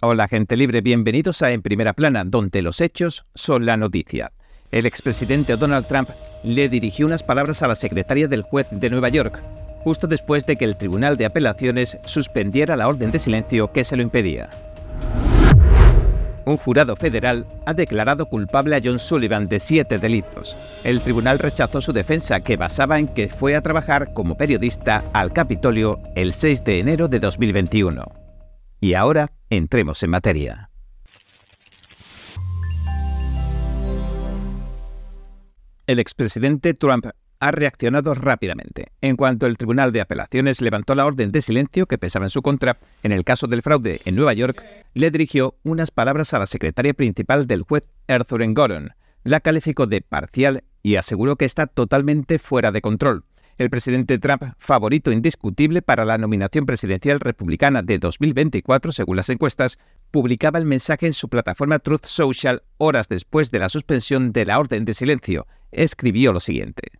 Hola gente libre, bienvenidos a En Primera Plana, donde los hechos son la noticia. El expresidente Donald Trump le dirigió unas palabras a la secretaria del juez de Nueva York, justo después de que el Tribunal de Apelaciones suspendiera la orden de silencio que se lo impedía. Un jurado federal ha declarado culpable a John Sullivan de siete delitos. El tribunal rechazó su defensa, que basaba en que fue a trabajar como periodista al Capitolio el 6 de enero de 2021. Y ahora entremos en materia. El expresidente Trump ha reaccionado rápidamente. En cuanto el Tribunal de Apelaciones levantó la orden de silencio que pesaba en su contra en el caso del fraude en Nueva York, le dirigió unas palabras a la secretaria principal del juez Arthur Goron. La calificó de parcial y aseguró que está totalmente fuera de control el presidente Trump, favorito indiscutible para la nominación presidencial republicana de 2024 según las encuestas, publicaba el mensaje en su plataforma Truth Social horas después de la suspensión de la orden de silencio. Escribió lo siguiente.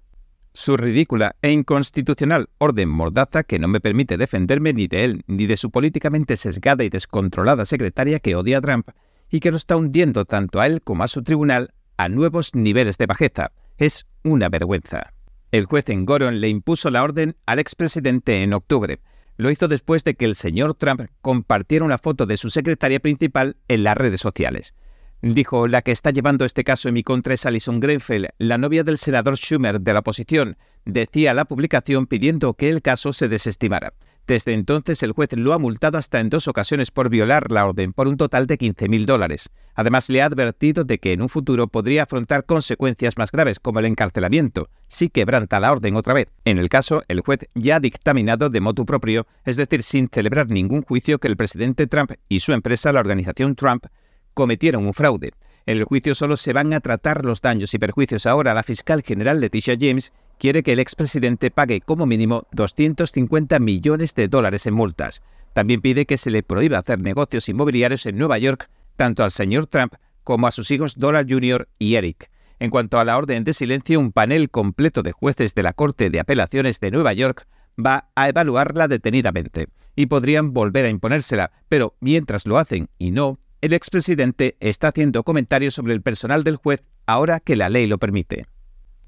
Su ridícula e inconstitucional orden mordaza que no me permite defenderme ni de él ni de su políticamente sesgada y descontrolada secretaria que odia a Trump y que lo está hundiendo tanto a él como a su tribunal a nuevos niveles de bajeza. Es una vergüenza. El juez en Goron le impuso la orden al expresidente en octubre. Lo hizo después de que el señor Trump compartiera una foto de su secretaria principal en las redes sociales. Dijo, la que está llevando este caso en mi contra es Alison Grenfell, la novia del senador Schumer de la oposición, decía la publicación pidiendo que el caso se desestimara. Desde entonces el juez lo ha multado hasta en dos ocasiones por violar la orden por un total de 15.000 dólares. Además le ha advertido de que en un futuro podría afrontar consecuencias más graves como el encarcelamiento si quebranta la orden otra vez. En el caso, el juez ya ha dictaminado de motu propio, es decir, sin celebrar ningún juicio que el presidente Trump y su empresa, la organización Trump, cometieron un fraude. En el juicio solo se van a tratar los daños y perjuicios. Ahora la fiscal general Leticia James quiere que el expresidente pague como mínimo 250 millones de dólares en multas. También pide que se le prohíba hacer negocios inmobiliarios en Nueva York, tanto al señor Trump como a sus hijos Donald Jr. y Eric. En cuanto a la orden de silencio, un panel completo de jueces de la Corte de Apelaciones de Nueva York va a evaluarla detenidamente y podrían volver a imponérsela, pero mientras lo hacen y no, el expresidente está haciendo comentarios sobre el personal del juez ahora que la ley lo permite.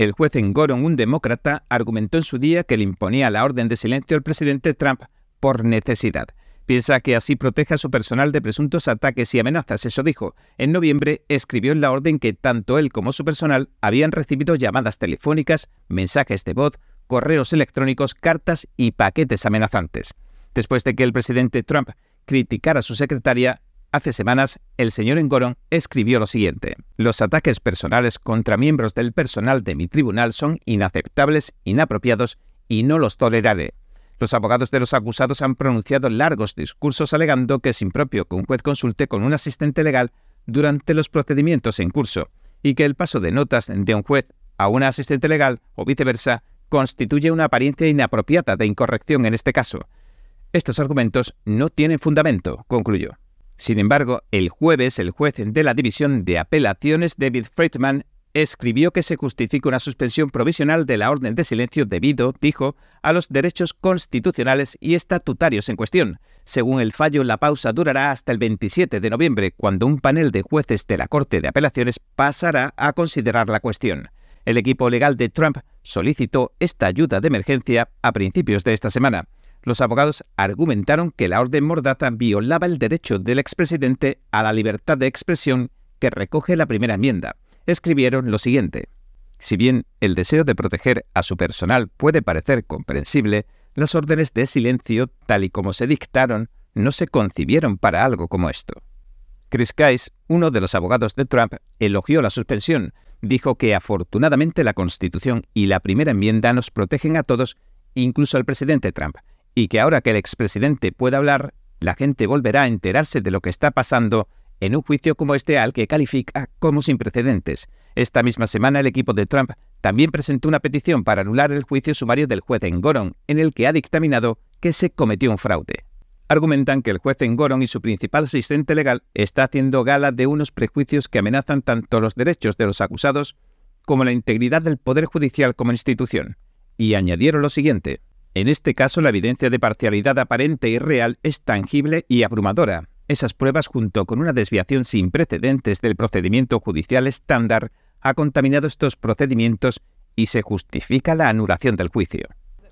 El juez en Goron, un demócrata, argumentó en su día que le imponía la orden de silencio al presidente Trump por necesidad. Piensa que así protege a su personal de presuntos ataques y amenazas, eso dijo. En noviembre escribió en la orden que tanto él como su personal habían recibido llamadas telefónicas, mensajes de voz, correos electrónicos, cartas y paquetes amenazantes. Después de que el presidente Trump criticara a su secretaria, Hace semanas, el señor Engoron escribió lo siguiente. Los ataques personales contra miembros del personal de mi tribunal son inaceptables, inapropiados y no los toleraré. Los abogados de los acusados han pronunciado largos discursos alegando que es impropio que un juez consulte con un asistente legal durante los procedimientos en curso y que el paso de notas de un juez a un asistente legal o viceversa constituye una apariencia inapropiada de incorrección en este caso. Estos argumentos no tienen fundamento, concluyó. Sin embargo, el jueves el juez de la División de Apelaciones, David Friedman, escribió que se justifica una suspensión provisional de la orden de silencio debido, dijo, a los derechos constitucionales y estatutarios en cuestión. Según el fallo, la pausa durará hasta el 27 de noviembre, cuando un panel de jueces de la Corte de Apelaciones pasará a considerar la cuestión. El equipo legal de Trump solicitó esta ayuda de emergencia a principios de esta semana los abogados argumentaron que la orden Mordaza violaba el derecho del expresidente a la libertad de expresión que recoge la primera enmienda. Escribieron lo siguiente. Si bien el deseo de proteger a su personal puede parecer comprensible, las órdenes de silencio, tal y como se dictaron, no se concibieron para algo como esto. Chris Case, uno de los abogados de Trump, elogió la suspensión. Dijo que afortunadamente la Constitución y la primera enmienda nos protegen a todos, incluso al presidente Trump, y que ahora que el expresidente pueda hablar, la gente volverá a enterarse de lo que está pasando en un juicio como este al que califica como sin precedentes. Esta misma semana el equipo de Trump también presentó una petición para anular el juicio sumario del juez en Goron, en el que ha dictaminado que se cometió un fraude. Argumentan que el juez en Goron y su principal asistente legal está haciendo gala de unos prejuicios que amenazan tanto los derechos de los acusados como la integridad del Poder Judicial como institución. Y añadieron lo siguiente. En este caso, la evidencia de parcialidad aparente y real es tangible y abrumadora. esas pruebas junto con una desviación sin precedentes del procedimiento judicial estándar ha contaminado estos procedimientos y se justifica la anulación del juicio.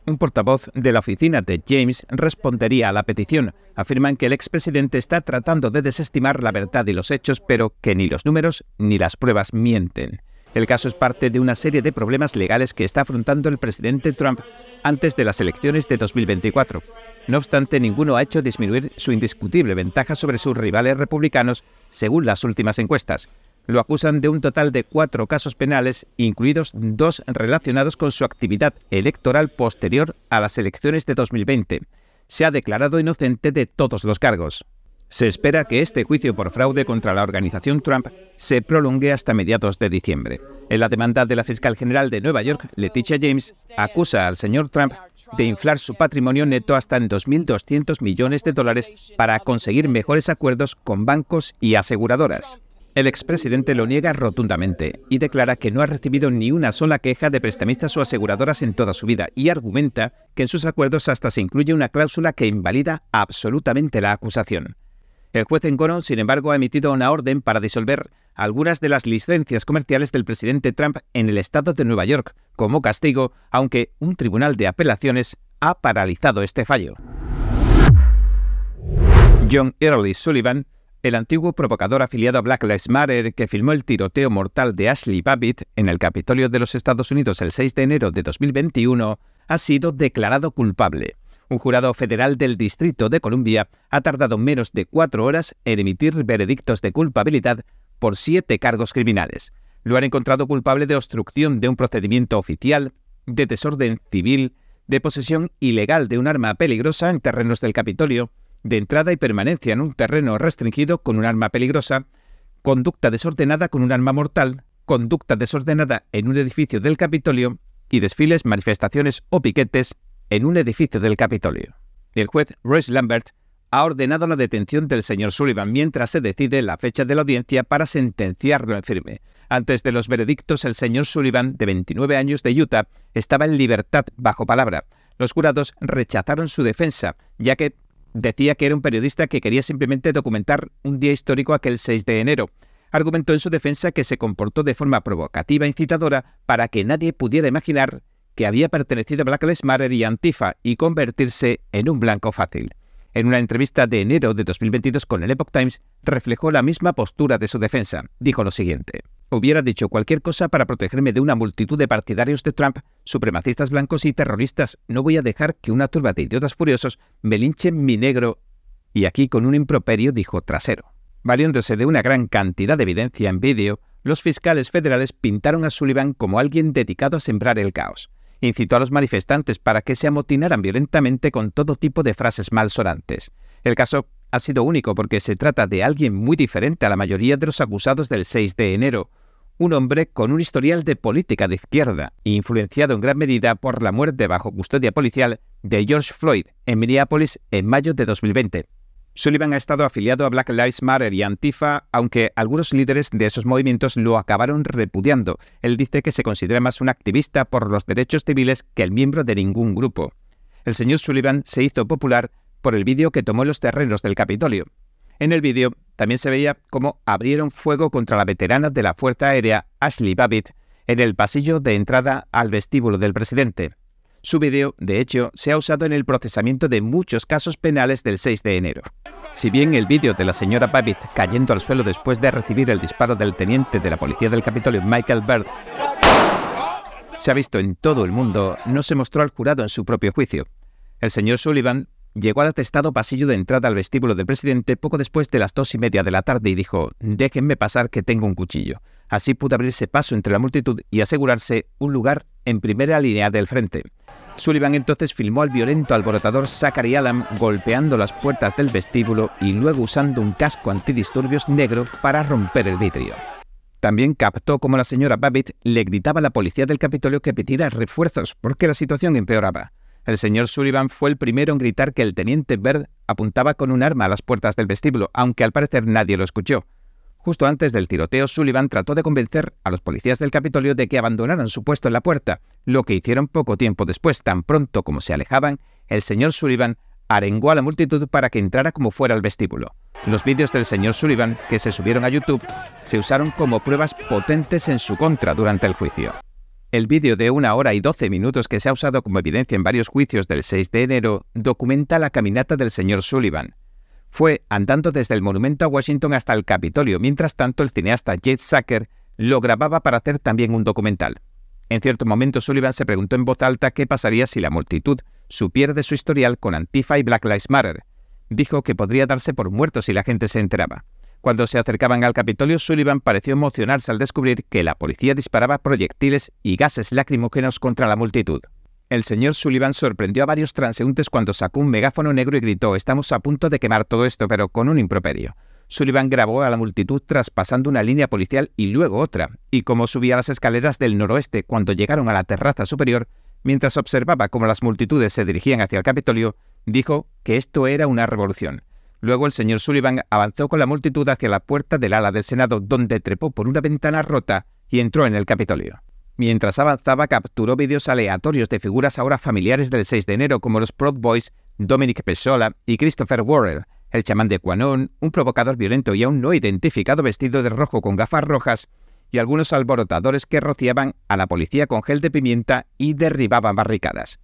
Un portavoz de la oficina de James respondería a la petición. Afirman que el expresidente está tratando de desestimar la verdad y los hechos, pero que ni los números ni las pruebas mienten. El caso es parte de una serie de problemas legales que está afrontando el presidente Trump antes de las elecciones de 2024. No obstante, ninguno ha hecho disminuir su indiscutible ventaja sobre sus rivales republicanos, según las últimas encuestas. Lo acusan de un total de cuatro casos penales, incluidos dos relacionados con su actividad electoral posterior a las elecciones de 2020. Se ha declarado inocente de todos los cargos. Se espera que este juicio por fraude contra la organización Trump se prolongue hasta mediados de diciembre. En la demanda de la fiscal general de Nueva York, Leticia James, acusa al señor Trump de inflar su patrimonio neto hasta en 2.200 millones de dólares para conseguir mejores acuerdos con bancos y aseguradoras. El expresidente lo niega rotundamente y declara que no ha recibido ni una sola queja de prestamistas o aseguradoras en toda su vida y argumenta que en sus acuerdos hasta se incluye una cláusula que invalida absolutamente la acusación. El juez en Goron, sin embargo, ha emitido una orden para disolver algunas de las licencias comerciales del presidente Trump en el estado de Nueva York como castigo, aunque un tribunal de apelaciones ha paralizado este fallo. John Early Sullivan el antiguo provocador afiliado a Black Lives Matter que filmó el tiroteo mortal de Ashley Babbitt en el Capitolio de los Estados Unidos el 6 de enero de 2021 ha sido declarado culpable. Un jurado federal del Distrito de Columbia ha tardado menos de cuatro horas en emitir veredictos de culpabilidad por siete cargos criminales. Lo han encontrado culpable de obstrucción de un procedimiento oficial, de desorden civil, de posesión ilegal de un arma peligrosa en terrenos del Capitolio, de entrada y permanencia en un terreno restringido con un arma peligrosa, conducta desordenada con un arma mortal, conducta desordenada en un edificio del Capitolio y desfiles, manifestaciones o piquetes en un edificio del Capitolio. El juez Royce Lambert ha ordenado la detención del señor Sullivan mientras se decide la fecha de la audiencia para sentenciarlo en firme. Antes de los veredictos, el señor Sullivan, de 29 años de Utah, estaba en libertad bajo palabra. Los jurados rechazaron su defensa, ya que Decía que era un periodista que quería simplemente documentar un día histórico aquel 6 de enero. Argumentó en su defensa que se comportó de forma provocativa e incitadora para que nadie pudiera imaginar que había pertenecido a Black Lives Matter y Antifa y convertirse en un blanco fácil. En una entrevista de enero de 2022 con el Epoch Times, reflejó la misma postura de su defensa. Dijo lo siguiente. Hubiera dicho cualquier cosa para protegerme de una multitud de partidarios de Trump, supremacistas blancos y terroristas. No voy a dejar que una turba de idiotas furiosos me linchen mi negro. Y aquí con un improperio dijo trasero. Valiéndose de una gran cantidad de evidencia en vídeo, los fiscales federales pintaron a Sullivan como alguien dedicado a sembrar el caos. Incitó a los manifestantes para que se amotinaran violentamente con todo tipo de frases malsonantes. El caso ha sido único porque se trata de alguien muy diferente a la mayoría de los acusados del 6 de enero, un hombre con un historial de política de izquierda, influenciado en gran medida por la muerte bajo custodia policial de George Floyd en Minneapolis en mayo de 2020. Sullivan ha estado afiliado a Black Lives Matter y Antifa, aunque algunos líderes de esos movimientos lo acabaron repudiando. Él dice que se considera más un activista por los derechos civiles que el miembro de ningún grupo. El señor Sullivan se hizo popular por el vídeo que tomó los terrenos del Capitolio. En el vídeo también se veía cómo abrieron fuego contra la veterana de la Fuerza Aérea Ashley Babbitt en el pasillo de entrada al vestíbulo del presidente. Su vídeo, de hecho, se ha usado en el procesamiento de muchos casos penales del 6 de enero. Si bien el vídeo de la señora Babbitt cayendo al suelo después de recibir el disparo del teniente de la policía del Capitolio, Michael Bird, se ha visto en todo el mundo, no se mostró al jurado en su propio juicio. El señor Sullivan Llegó al atestado pasillo de entrada al vestíbulo del presidente poco después de las dos y media de la tarde y dijo, déjenme pasar que tengo un cuchillo. Así pudo abrirse paso entre la multitud y asegurarse un lugar en primera línea del frente. Sullivan entonces filmó al violento alborotador Zachary Alam golpeando las puertas del vestíbulo y luego usando un casco antidisturbios negro para romper el vidrio. También captó como la señora Babbitt le gritaba a la policía del Capitolio que pidiera refuerzos porque la situación empeoraba. El señor Sullivan fue el primero en gritar que el teniente Bird apuntaba con un arma a las puertas del vestíbulo, aunque al parecer nadie lo escuchó. Justo antes del tiroteo, Sullivan trató de convencer a los policías del Capitolio de que abandonaran su puesto en la puerta, lo que hicieron poco tiempo después. Tan pronto como se alejaban, el señor Sullivan arengó a la multitud para que entrara como fuera al vestíbulo. Los vídeos del señor Sullivan, que se subieron a YouTube, se usaron como pruebas potentes en su contra durante el juicio. El vídeo de una hora y doce minutos que se ha usado como evidencia en varios juicios del 6 de enero documenta la caminata del señor Sullivan. Fue andando desde el monumento a Washington hasta el Capitolio, mientras tanto el cineasta Jade Sacker lo grababa para hacer también un documental. En cierto momento Sullivan se preguntó en voz alta qué pasaría si la multitud supiera de su historial con Antifa y Black Lives Matter. Dijo que podría darse por muerto si la gente se enteraba. Cuando se acercaban al Capitolio, Sullivan pareció emocionarse al descubrir que la policía disparaba proyectiles y gases lacrimógenos contra la multitud. El señor Sullivan sorprendió a varios transeúntes cuando sacó un megáfono negro y gritó Estamos a punto de quemar todo esto, pero con un improperio. Sullivan grabó a la multitud traspasando una línea policial y luego otra, y como subía las escaleras del noroeste cuando llegaron a la terraza superior, mientras observaba cómo las multitudes se dirigían hacia el Capitolio, dijo que esto era una revolución. Luego el señor Sullivan avanzó con la multitud hacia la puerta del ala del Senado, donde trepó por una ventana rota y entró en el Capitolio. Mientras avanzaba, capturó vídeos aleatorios de figuras ahora familiares del 6 de enero, como los Proud Boys, Dominic Pesola y Christopher Worrell, el chamán de Quanon, un provocador violento y aún no identificado vestido de rojo con gafas rojas, y algunos alborotadores que rociaban a la policía con gel de pimienta y derribaban barricadas.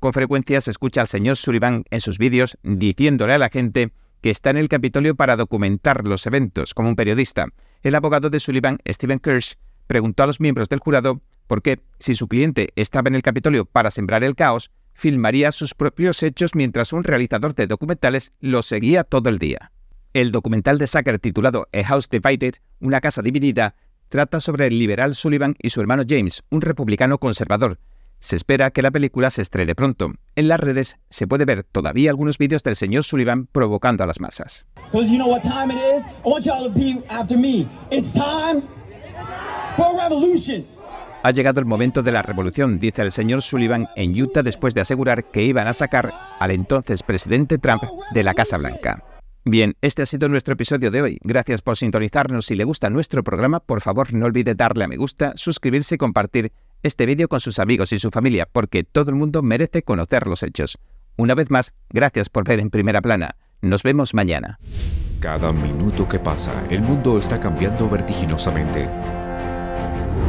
Con frecuencia se escucha al señor Sullivan en sus vídeos diciéndole a la gente que está en el Capitolio para documentar los eventos como un periodista. El abogado de Sullivan, Stephen Kirsch, preguntó a los miembros del jurado por qué, si su cliente estaba en el Capitolio para sembrar el caos, filmaría sus propios hechos mientras un realizador de documentales lo seguía todo el día. El documental de Sacker titulado A House Divided, una casa dividida, trata sobre el liberal Sullivan y su hermano James, un republicano conservador. Se espera que la película se estrene pronto. En las redes se puede ver todavía algunos vídeos del señor Sullivan provocando a las masas. Ha llegado el momento de la revolución, dice el señor Sullivan en Utah después de asegurar que iban a sacar al entonces presidente Trump de la Casa Blanca. Bien, este ha sido nuestro episodio de hoy. Gracias por sintonizarnos. Si le gusta nuestro programa, por favor no olvide darle a me gusta, suscribirse y compartir este vídeo con sus amigos y su familia, porque todo el mundo merece conocer los hechos. Una vez más, gracias por ver en primera plana. Nos vemos mañana. Cada minuto que pasa, el mundo está cambiando vertiginosamente.